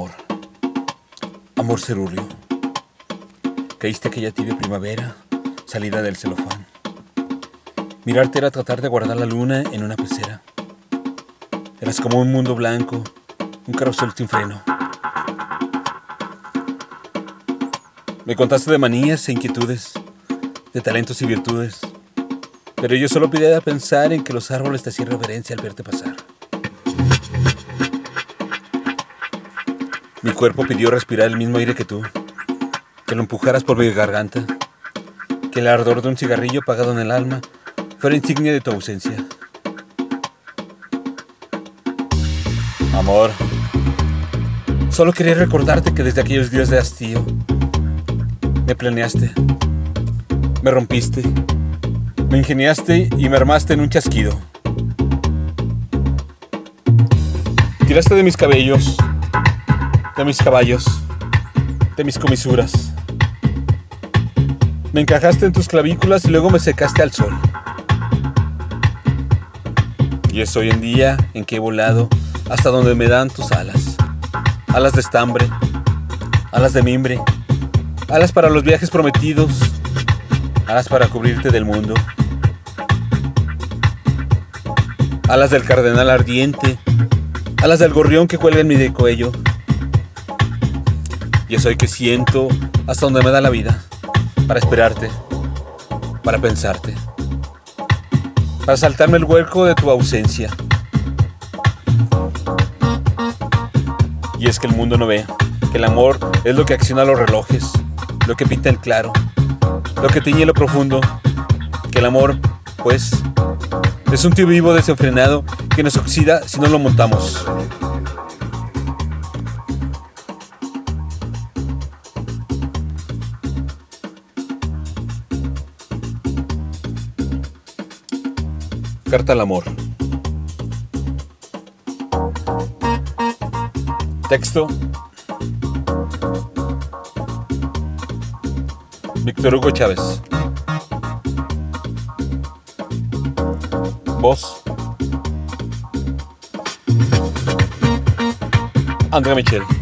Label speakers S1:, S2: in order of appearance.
S1: amor. Amor cerúleo. Caíste aquella tibia primavera, salida del celofán. Mirarte era tratar de guardar la luna en una pecera. Eras como un mundo blanco, un carrusel sin freno. Me contaste de manías e inquietudes, de talentos y virtudes, pero yo solo pedía pensar en que los árboles te hacían reverencia al verte pasar. Mi cuerpo pidió respirar el mismo aire que tú, que lo empujaras por mi garganta, que el ardor de un cigarrillo apagado en el alma fuera insignia de tu ausencia. Amor, solo quería recordarte que desde aquellos días de hastío me planeaste, me rompiste, me ingeniaste y me armaste en un chasquido. Tiraste de mis cabellos, de mis caballos, de mis comisuras. Me encajaste en tus clavículas y luego me secaste al sol. Y es hoy en día en que he volado hasta donde me dan tus alas. Alas de estambre, alas de mimbre, alas para los viajes prometidos, alas para cubrirte del mundo. Alas del cardenal ardiente, alas del gorrión que cuelga en mi de cuello. Y es hoy que siento hasta donde me da la vida, para esperarte, para pensarte, para saltarme el hueco de tu ausencia. Y es que el mundo no ve, que el amor es lo que acciona los relojes, lo que pinta el claro, lo que tiñe lo profundo, que el amor, pues, es un tío vivo desenfrenado que nos oxida si no lo montamos. Carta al amor. Texto. Víctor Hugo Chávez. Voz. Andrea Michel.